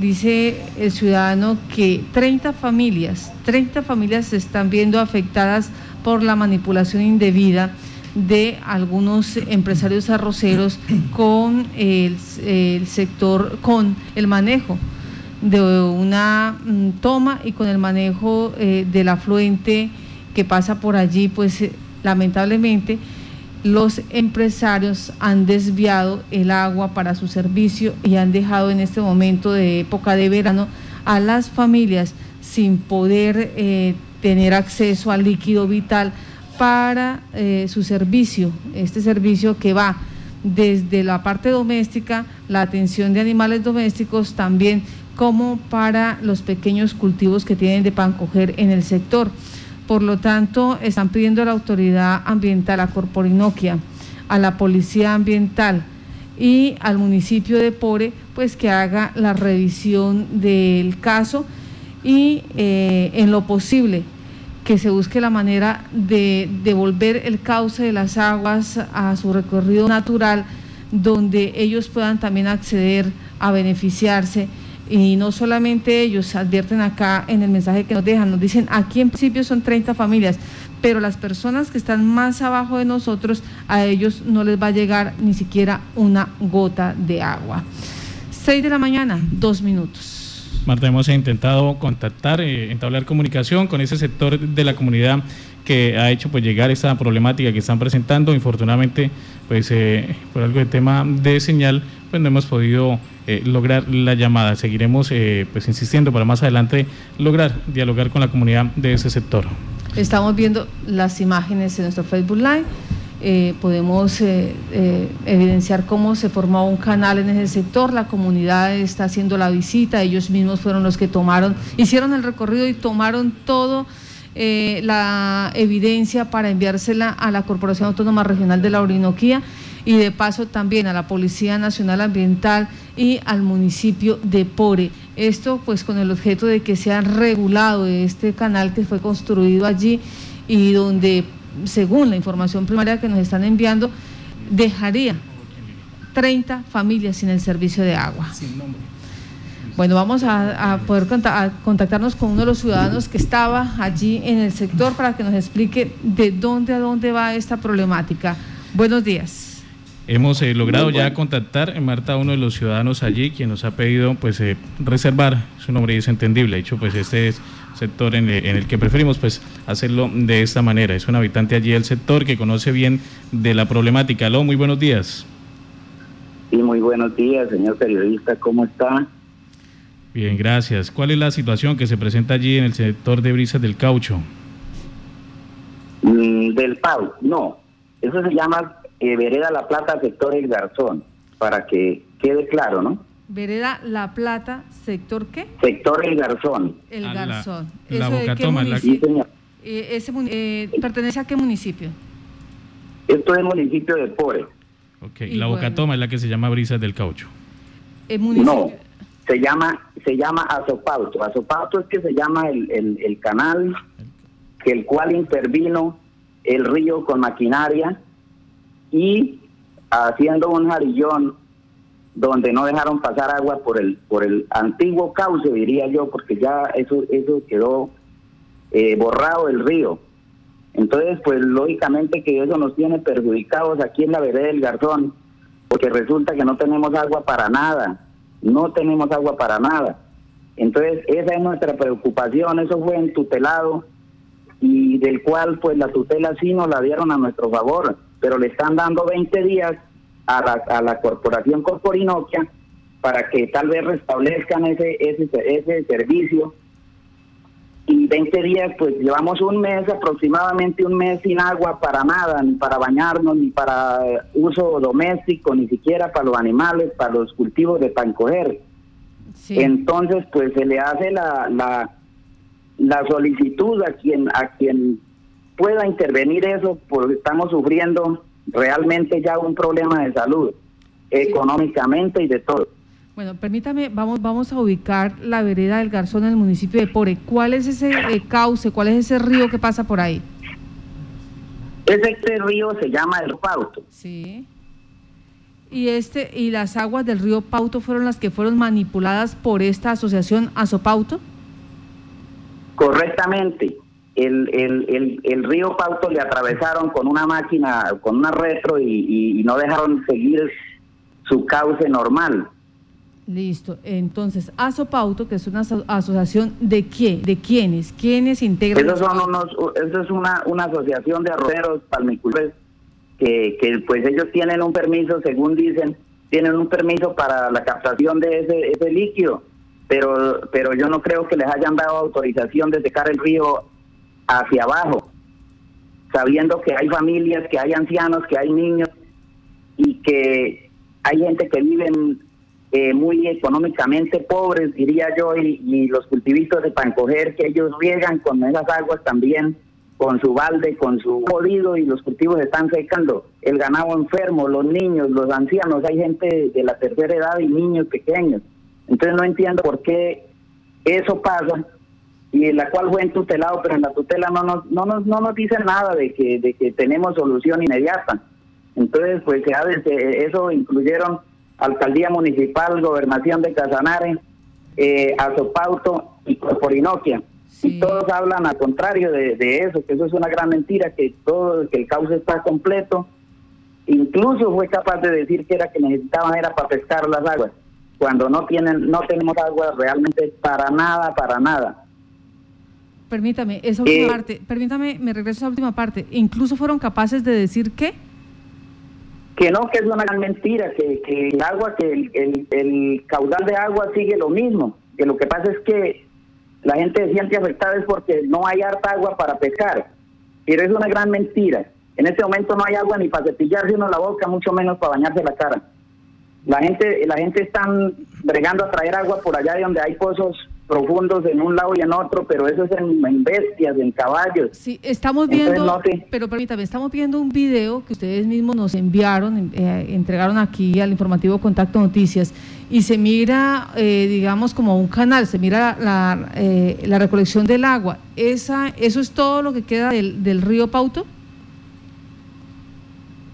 dice el ciudadano que 30 familias, 30 familias se están viendo afectadas por la manipulación indebida de algunos empresarios arroceros con el, sector, con el manejo de una mm, toma y con el manejo eh, del afluente que pasa por allí, pues lamentablemente los empresarios han desviado el agua para su servicio y han dejado en este momento de época de verano a las familias sin poder eh, tener acceso al líquido vital para eh, su servicio, este servicio que va desde la parte doméstica, la atención de animales domésticos, también como para los pequeños cultivos que tienen de pan coger en el sector. Por lo tanto, están pidiendo a la autoridad ambiental, a Corporinoquia, a la policía ambiental y al municipio de Pore, pues que haga la revisión del caso y eh, en lo posible que se busque la manera de devolver el cauce de las aguas a su recorrido natural, donde ellos puedan también acceder a beneficiarse. Y no solamente ellos advierten acá en el mensaje que nos dejan, nos dicen aquí en principio son 30 familias, pero las personas que están más abajo de nosotros, a ellos no les va a llegar ni siquiera una gota de agua. 6 de la mañana, dos minutos. Marta, hemos intentado contactar, eh, entablar comunicación con ese sector de la comunidad que ha hecho pues llegar esta problemática que están presentando. Infortunadamente, pues eh, por algo de tema de señal, pues no hemos podido eh, lograr la llamada. Seguiremos pues insistiendo para más adelante lograr dialogar con la comunidad de ese sector. Estamos viendo las imágenes en nuestro Facebook Live. Eh, podemos eh, eh, evidenciar cómo se formó un canal en ese sector, la comunidad está haciendo la visita, ellos mismos fueron los que tomaron, hicieron el recorrido y tomaron todo la evidencia para enviársela a la Corporación Autónoma Regional de la Orinoquía y de paso también a la Policía Nacional Ambiental y al municipio de Pore. Esto pues con el objeto de que sea regulado este canal que fue construido allí y donde según la información primaria que nos están enviando, dejaría 30 familias sin el servicio de agua. Bueno, vamos a, poder contactarnos con uno de los ciudadanos que estaba allí en el sector para que nos explique de dónde a dónde va esta problemática. Buenos días. Hemos eh, logrado ya contactar, en Marta, a uno de los ciudadanos allí, quien nos ha pedido pues eh, reservar su nombre y es entendible. De hecho, pues este es sector en, el que preferimos pues hacerlo de esta manera. Es un habitante allí del sector que conoce bien de la problemática. Aló, muy buenos días. Sí, muy buenos días, señor periodista, ¿cómo está? Bien, gracias. ¿Cuál es la situación que se presenta allí en el sector de Brisas del Caucho? Mm, del Pau, no. Eso se llama eh, Vereda La Plata, sector El Garzón, para que quede claro, ¿no? Vereda La Plata, ¿sector qué? Sector El Garzón. El Garzón. La, Bocatoma. La... Eh, ese, eh, ¿Pertenece a qué municipio? Esto es municipio de Pore. Ok, la Bocatoma es la que se llama Brisas del Caucho. No, se llama, se llama Azopauto. Azopauto es que se llama el, el, el canal que el cual intervino el río con maquinaria y haciendo un jarillón donde no dejaron pasar agua por el por el antiguo cauce diría yo porque ya eso eso quedó eh, borrado del río. Entonces pues lógicamente que eso nos tiene perjudicados aquí en la vereda del Garzón porque resulta que no tenemos agua para nada no tenemos agua para nada. Entonces esa es nuestra preocupación eso fue en tutelado y del cual pues la tutela sí nos la dieron a nuestro favor pero le están dando 20 días a la, a la corporación Corporinoquia para que tal vez restablezcan ese, ese, ese servicio. Y 20 días, pues llevamos un mes, aproximadamente un mes sin agua para nada, ni para bañarnos, ni para uso doméstico, ni siquiera para los animales, para los cultivos de pancoger. Entonces, pues se le hace la, la, la solicitud a quien, a quien pueda intervenir eso, porque estamos sufriendo realmente ya un problema de salud, económicamente y de todo. Bueno, permítame, vamos, vamos a ubicar la vereda del Garzón en el municipio de Pore. ¿Cuál es ese eh, cauce, cuál es ese río que pasa por ahí? Ese, este río se llama el Pauto. Sí. Y este y las aguas del río Pauto fueron las que fueron manipuladas por esta asociación Azopauto. Correctamente. El, el, el, río Pauto le atravesaron con una máquina, con una retro y, no dejaron seguir su cauce normal. Listo. Entonces, Azopauto, que es una asociación de qué, de quiénes, quiénes integran. Eso son unos, eso es una, una asociación de arroceros palmicultores que, que pues ellos tienen un permiso, según dicen, tienen un permiso para la captación de ese, ese líquido, pero, pero yo no creo que les hayan dado autorización de secar el río hacia abajo, sabiendo que hay familias, que hay ancianos, que hay niños y que hay gente que viven eh, muy económicamente pobres, diría yo, y, y los cultivitos de pancoger que ellos riegan con esas aguas también con su balde, con su jodido y los cultivos están secando, el ganado enfermo, los niños, los ancianos, hay gente de la tercera edad y niños pequeños. Entonces no entiendo por qué eso pasa y la cual fue en tutelado, pero en la tutela no nos, no nos, no nos dice nada de que, de que tenemos solución inmediata. Entonces, pues se eso incluyeron alcaldía municipal, gobernación de Casanare, eh, Azopauto y Corporinoquia. Y todos hablan al contrario de, eso, que eso es una gran mentira, que todo, que el cauce está completo. Incluso fue capaz de decir que era que necesitaban era para pescar las aguas, cuando no tienen, no tenemos agua realmente para nada, para nada. Permítame, esa última eh, parte, permítame, me regreso a esa última parte. Incluso fueron capaces de decir que que no, que es una gran mentira, que, que el agua, que el, el caudal de agua sigue lo mismo, que lo que pasa es que la gente se siente afectada es porque no hay harta agua para pescar. Pero es una gran mentira. En este momento no hay agua ni para cepillarse uno la boca, mucho menos para bañarse la cara. La gente, la gente está bregando a traer agua por allá de donde hay pozos profundos en un lado y en otro, pero eso es en, bestias, en caballos. Sí, estamos viendo, pero permítame, estamos viendo un video que ustedes mismos nos enviaron, eh, entregaron aquí al informativo Contacto Noticias, y se mira, eh, digamos, como un canal, se mira la, eh, la, recolección del agua. Esa, ¿Eso es todo lo que queda del, del río Pauto?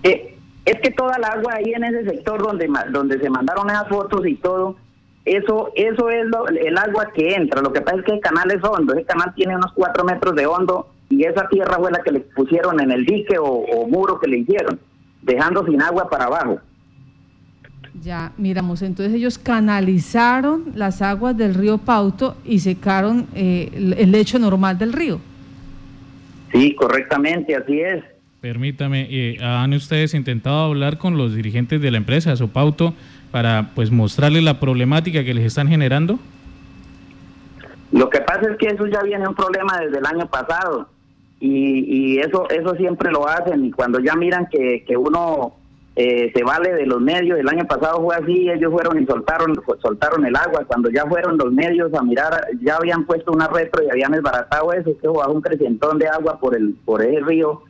es que toda el agua ahí en ese sector donde, donde se mandaron esas fotos y todo, eso, eso es el agua que entra. Lo que pasa es que el canal es hondo. Ese canal tiene unos cuatro metros de hondo y esa tierra fue la que le pusieron en el dique o, muro que le hicieron, dejando sin agua para abajo. Ya, miramos, entonces ellos canalizaron las aguas del río Pauto y secaron eh, el lecho normal del río. Sí, correctamente, así es. Permítame, eh, ¿han ustedes intentado hablar con los dirigentes de la empresa, Sopauto, para pues mostrarles la problemática que les están generando? Lo que pasa es que eso ya viene un problema desde el año pasado y, y eso eso siempre lo hacen y cuando ya miran que, que uno eh, se vale de los medios, el año pasado fue así, ellos fueron y soltaron soltaron el agua, cuando ya fueron los medios a mirar, ya habían puesto una retro y habían desbaratado eso, que bajo un crecentón de agua por el por ese río,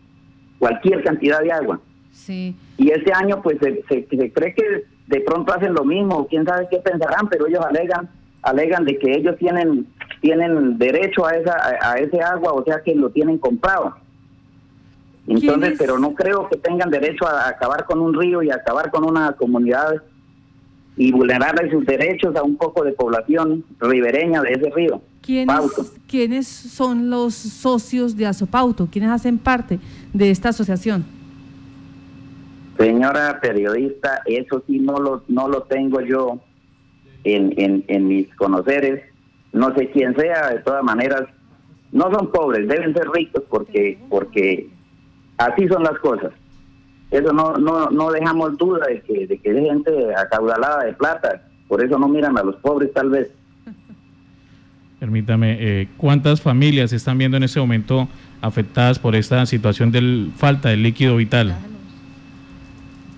cualquier cantidad de agua. Sí. Y este año pues se, se, se cree que de pronto hacen lo mismo, quién sabe qué pensarán, pero ellos alegan alegan de que ellos tienen tienen derecho a esa a, ese agua, o sea que lo tienen comprado. Entonces, pero no creo que tengan derecho a, acabar con un río y acabar con una comunidad y vulnerarle sus derechos a un poco de población ribereña de ese río. ¿Quiénes, ¿Quiénes son los socios de Azopauto? ¿Quiénes hacen parte de esta asociación? Señora periodista, eso sí no lo, no lo tengo yo en, en, en mis conoceres. No sé quién sea, de todas maneras, no son pobres, deben ser ricos porque, porque así son las cosas. Eso no, no, no dejamos duda de que, de que hay gente acaudalada de plata, por eso no miran a los pobres tal vez. Permítame, eh, ¿cuántas familias están viendo en este momento afectadas por esta situación de falta de líquido vital?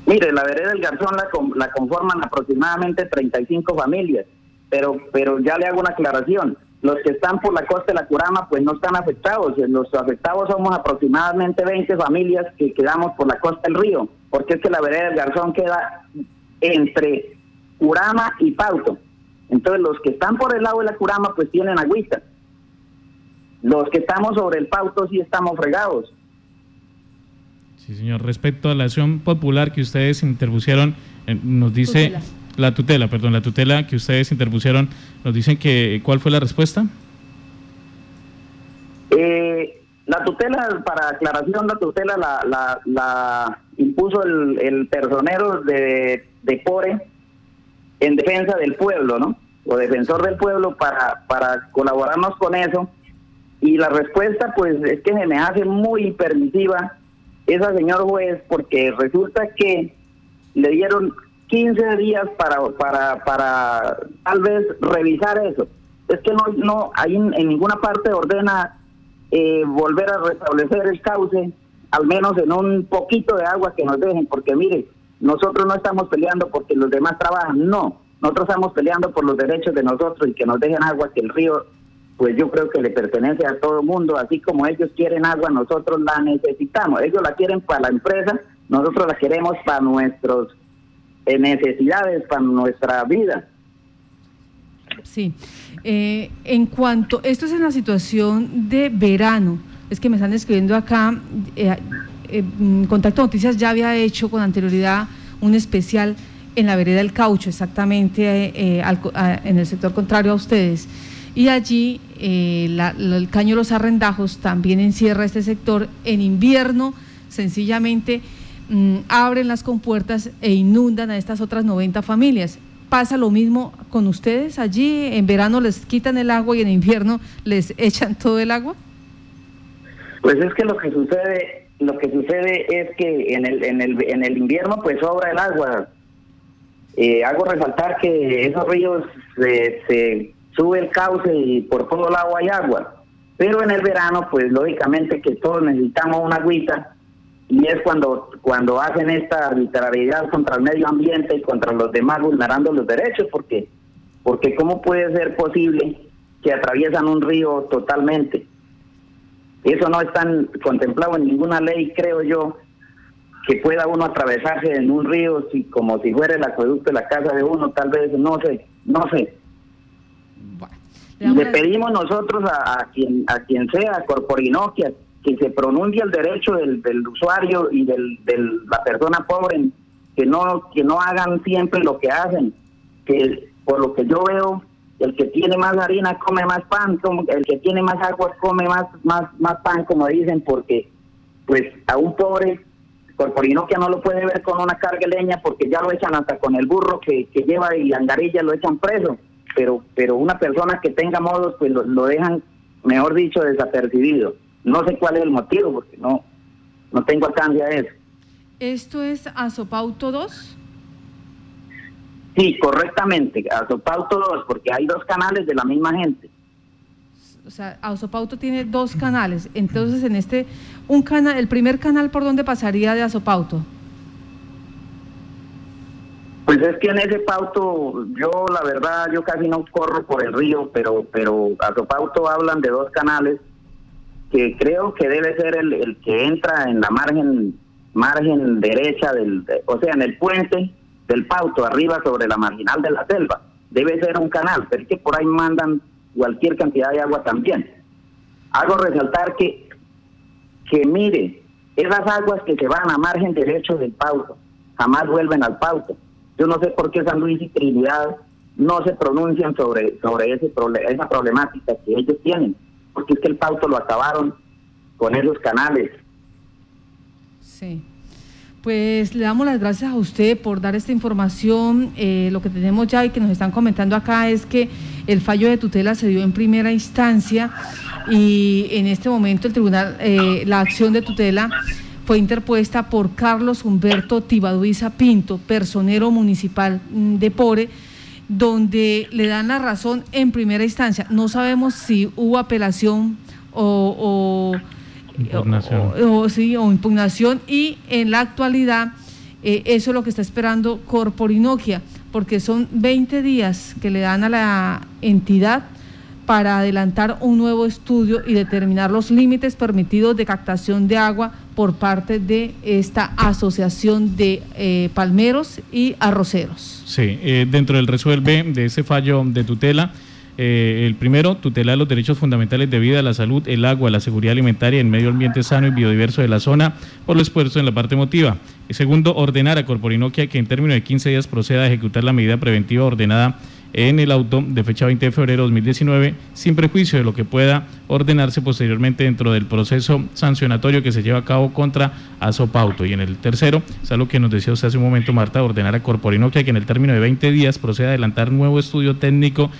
Mire, la vereda del Garzón la, la conforman aproximadamente 35 familias, pero, pero ya le hago una aclaración. Los que están por la costa de la Curama pues no están afectados. Los afectados somos aproximadamente 20 familias que quedamos por la costa del río, porque es que la vereda del Garzón queda entre Curama y Pauto. Entonces los que están por el lado de la Curama pues tienen agüita. Los que estamos sobre el Pauto sí estamos fregados. Sí, señor. Respecto a la acción popular que ustedes interpusieron nos dice la tutela, perdón, la tutela que ustedes interpusieron, nos dicen que ¿cuál fue la respuesta? Eh, la tutela, para aclaración, la tutela la, la, impuso el, el personero de, de PORE en defensa del pueblo, ¿no? O defensor del pueblo para, para colaborarnos con eso. Y la respuesta, pues, es que se me hace muy permisiva esa señor juez, porque resulta que le dieron 15 días para, para, para tal vez revisar eso. Es que no, no hay en, ninguna parte ordena eh, volver a restablecer el cauce, al menos en un poquito de agua que nos dejen, porque mire, nosotros no estamos peleando porque los demás trabajan, no, nosotros estamos peleando por los derechos de nosotros y que nos dejen agua, que el río, pues yo creo que le pertenece a todo el mundo, así como ellos quieren agua, nosotros la necesitamos, ellos la quieren para la empresa, nosotros la queremos para nuestros eh, necesidades, para nuestra vida. Sí, eh, en cuanto, esto es en la situación de verano, es que me están escribiendo acá, eh, eh, mm, Contacto Noticias ya había hecho con anterioridad un especial en la vereda del caucho, exactamente eh, en el sector contrario a ustedes. Y allí el caño los arrendajos también encierra este sector. En invierno, sencillamente, mm, abren las compuertas e inundan a estas otras 90 familias. ¿Pasa lo mismo con ustedes allí? ¿En verano les quitan el agua y en invierno les echan todo el agua? Pues es que lo que sucede lo que sucede es que en el, en el, en el invierno pues sobra el agua. Eh, hago resaltar que esos ríos se, se sube el cauce y por todo lado hay agua. Pero en el verano pues lógicamente que todos necesitamos una agüita y es cuando cuando hacen esta arbitrariedad contra el medio ambiente y contra los demás vulnerando los derechos porque porque cómo puede ser posible que atraviesan un río totalmente eso no está contemplado en ninguna ley, creo yo, que pueda uno atravesarse en un río si, como si fuera el acueducto de la casa de uno, tal vez, no sé, no sé. Le pedimos nosotros a, quien a quien sea, a Corporinoquia, que se pronuncie el derecho del, del usuario y del, de la persona pobre, que no que no hagan siempre lo que hacen, que por lo que yo veo el que tiene más harina come más pan, como el que tiene más agua come más, más, más pan, como dicen, porque pues a un pobre que no lo puede ver con una carga de leña porque ya lo echan hasta con el burro que, que lleva y angarilla lo echan preso, pero pero una persona que tenga modos pues lo, lo dejan, mejor dicho, desapercibido. No sé cuál es el motivo porque no, no tengo alcance a eso. ¿Esto es Azopauto 2? Sí, correctamente, Azopauto 2, porque hay dos canales de la misma gente. O sea, Azopauto tiene dos canales. Entonces, en este, un canal, el primer canal, ¿por dónde pasaría de Azopauto? Pues es que en ese pauto, yo la verdad, yo casi no corro por el río, pero pero Azopauto hablan de dos canales que creo que debe ser el, el que entra en la margen margen derecha del, o sea, en el puente del Pauto, arriba sobre la marginal de la selva. Debe ser un canal, pero es que por ahí mandan cualquier cantidad de agua también. Hago resaltar que, que mire, esas aguas que se van a margen derecho del Pauto, jamás vuelven al Pauto. Yo no sé por qué San Luis y Trinidad no se pronuncian sobre, sobre ese esa problemática que ellos tienen, porque es que el Pauto lo acabaron con esos canales. Sí. Pues le damos las gracias a usted por dar esta información. Eh, lo que tenemos ya y que nos están comentando acá es que el fallo de tutela se dio en primera instancia y en este momento el tribunal, eh, la acción de tutela fue interpuesta por Carlos Humberto Tibaduiza Pinto, personero municipal mm, de Pore, donde le dan la razón en primera instancia. No sabemos si hubo apelación o Impugnación. O, sí, impugnación y en la actualidad eh, eso es lo que está esperando Corporinoquia, porque son 20 días que le dan a la entidad para adelantar un nuevo estudio y determinar los límites permitidos de captación de agua por parte de esta asociación de eh, palmeros y arroceros. Sí, eh, dentro del resuelve de ese fallo de tutela, Eh, el primero, tutelar los derechos fundamentales de vida, la salud, el agua, la seguridad alimentaria, el medio ambiente sano y biodiverso de la zona por los esfuerzos en la parte emotiva. El segundo, ordenar a Corporinoquia que en términos de 15 días proceda a ejecutar la medida preventiva ordenada en el auto de fecha 20 de febrero de 2019, sin prejuicio de lo que pueda ordenarse posteriormente dentro del proceso sancionatorio que se lleva a cabo contra Azopauto. Y en el tercero, es algo que nos decía usted hace un momento, Marta, ordenar a Corporinoquia que en el término de 20 días proceda a adelantar nuevo estudio técnico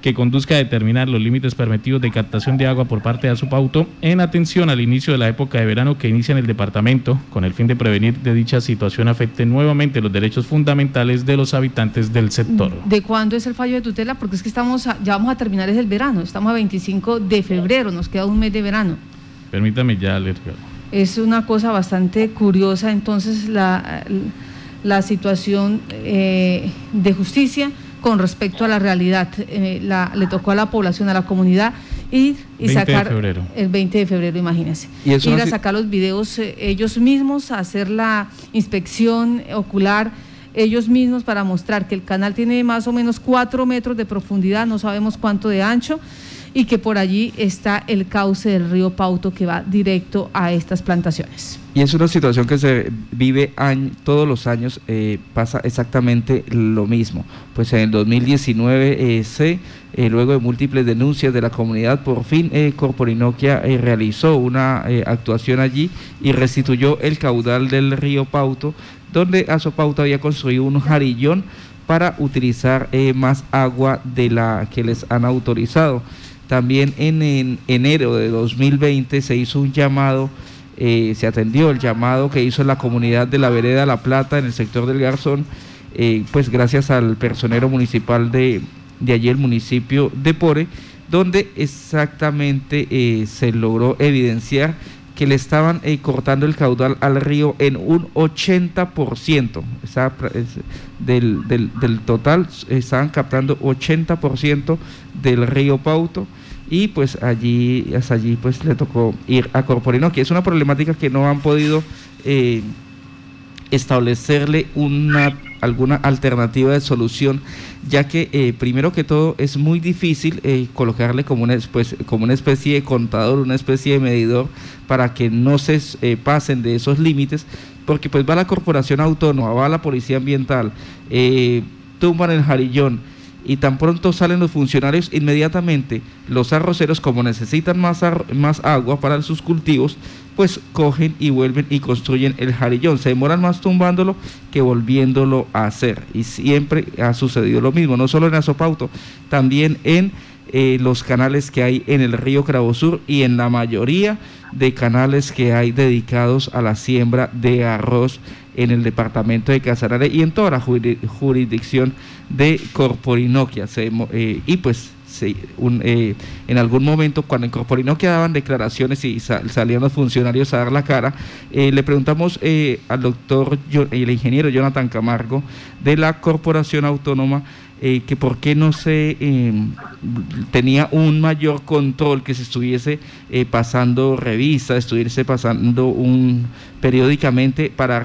que conduzca a determinar los límites permitidos de captación de agua por parte de Azopauto en atención al inicio de la época de verano que inicia en el departamento, con el fin de prevenir de dicha situación afecte nuevamente los derechos fundamentales de los habitantes del sector. ¿De cuándo es el fallo de tutela? Porque es que estamos ya vamos a terminar es el verano, estamos a 25 de febrero, nos queda un mes de verano. Permítame ya leer. Es una cosa bastante curiosa entonces la, la situación eh, de justicia con respecto a la realidad. Eh, le tocó a la población, a la comunidad ir y sacar el 20 de febrero, imagínense. ir a sacar los videos eh, ellos mismos, a hacer la inspección ocular ellos mismos para mostrar que el canal tiene más o menos cuatro metros de profundidad, no sabemos cuánto de ancho, y que por allí está el cauce del río Pauto que va directo a estas plantaciones. Y es una situación que se vive todos los años, eh, pasa exactamente lo mismo. Pues en el 2019 eh, se, eh, luego de múltiples denuncias de la comunidad, por fin Corporinoquia realizó una actuación allí y restituyó el caudal del río Pauto, donde Azopauto había construido un jarillón para utilizar más agua de la que les han autorizado. También en enero de 2020 se hizo un llamado eh, se atendió el llamado que hizo la comunidad de la vereda La Plata en el sector del Garzón, eh, pues gracias al personero municipal de, de allí, el municipio de Pore, donde exactamente eh, se logró evidenciar que le estaban cortando el caudal al río en un 80%. del, del, del total estaban captando 80% del río Pauto y pues allí, hasta allí pues le tocó ir a Corporino, que es una problemática que no han podido eh, establecerle una alguna alternativa de solución, ya que eh, primero que todo es muy difícil eh, colocarle como una, pues, como una especie de contador, una especie de medidor para que no se pasen de esos límites, porque pues va la corporación autónoma, va la policía ambiental, tumban el jarillón, y tan pronto salen los funcionarios, inmediatamente los arroceros, como necesitan más, más agua para sus cultivos, pues cogen y vuelven y construyen el jarillón. Se demoran más tumbándolo que volviéndolo a hacer. Y siempre ha sucedido lo mismo, no solo en Azopauto, también en eh, los canales que hay en el río Sur y en la mayoría de canales que hay dedicados a la siembra de arroz en el departamento de Casarare y en toda la jurisdicción de Corporinoquia. Eh, y pues eh, en algún momento cuando en Corporinoquia daban declaraciones y salían los funcionarios a dar la cara, eh, le preguntamos al doctor, el ingeniero Jonathan Camargo de la Corporación Autónoma, que por qué no se em, tenía un mayor control, que se estuviese pasando revista, estuviese pasando un periódicamente para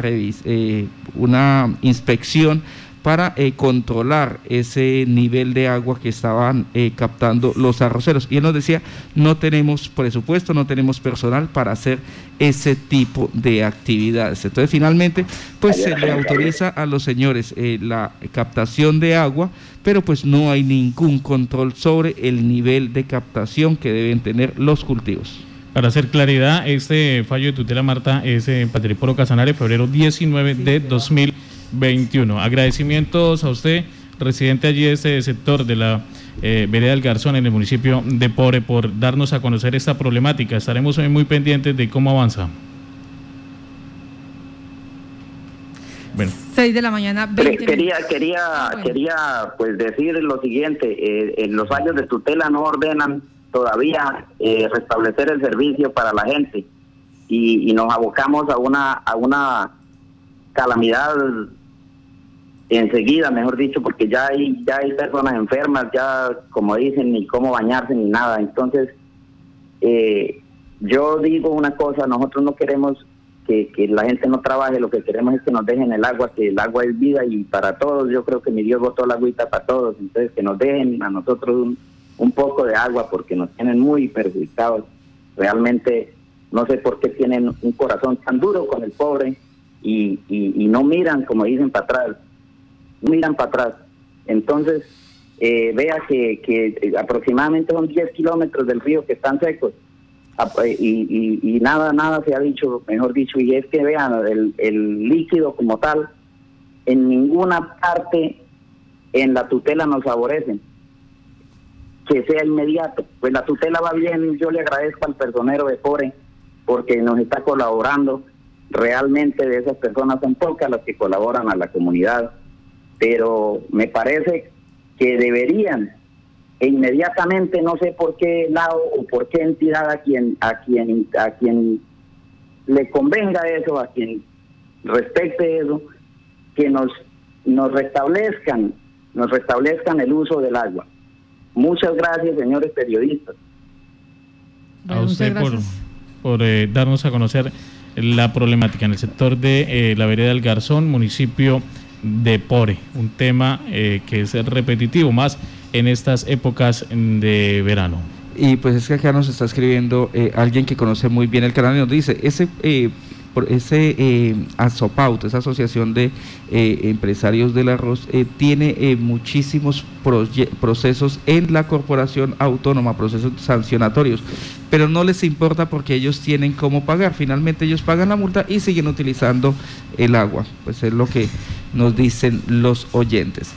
una inspección para eh, controlar ese nivel de agua que estaban eh, captando los arroceros. Y él nos decía, no tenemos presupuesto, no tenemos personal para hacer ese tipo de actividades. Entonces, finalmente, pues se le autoriza a los señores eh, la captación de agua, pero pues no hay ningún control sobre el nivel de captación que deben tener los cultivos. Para hacer claridad, este fallo de tutela, Marta, es en Patriporo Casanare, febrero 19 de 2000. 21. Agradecimientos a usted, residente allí de este sector de la eh, vereda del Garzón en el municipio de Pore por darnos a conocer esta problemática. Estaremos hoy muy pendientes de cómo avanza. Bueno. 6 de la mañana, 20 Quería, quería, quería pues decir lo siguiente, eh, en los años de tutela no ordenan todavía eh, restablecer el servicio para la gente y, y, nos abocamos a una, a una calamidad enseguida, mejor dicho, porque ya hay, ya hay personas enfermas, ya como dicen, ni cómo bañarse ni nada. Entonces, eh, yo digo una cosa, nosotros no queremos que, la gente no trabaje, lo que queremos es que nos dejen el agua, que el agua es vida y para todos, yo creo que mi Dios botó la agüita para todos, entonces que nos dejen a nosotros un poco de agua porque nos tienen muy perjudicados. Realmente no sé por qué tienen un corazón tan duro con el pobre y, no miran, como dicen, para atrás. Miran para atrás. Entonces, eh, vea que, que aproximadamente son 10 kilómetros del río que están secos eh, y, y, nada, nada se ha dicho, mejor dicho, y es que vean, el, el líquido como tal, en ninguna parte en la tutela nos favorecen que sea inmediato. Pues la tutela va bien, yo le agradezco al personero de FORE porque nos está colaborando. Realmente de esas personas son pocas las que colaboran a la comunidad, pero me parece que deberían e inmediatamente, no sé por qué lado o por qué entidad a quien a quien a quien le convenga eso, a quien respecte eso, que nos nos restablezcan, nos restablezcan el uso del agua. Muchas gracias, señores periodistas. A usted por, eh, darnos a conocer la problemática en el sector de eh, la vereda del Garzón, municipio de Pore, un tema eh, que es repetitivo más en estas épocas de verano. Y pues es que acá nos está escribiendo alguien que conoce muy bien el canal y nos dice, ese por ese eh, ASOPAUT, esa asociación de eh, empresarios del arroz, eh, tiene eh, muchísimos procesos en la corporación autónoma, procesos sancionatorios, pero no les importa porque ellos tienen cómo pagar. Finalmente ellos pagan la multa y siguen utilizando el agua. Pues es lo que nos dicen los oyentes.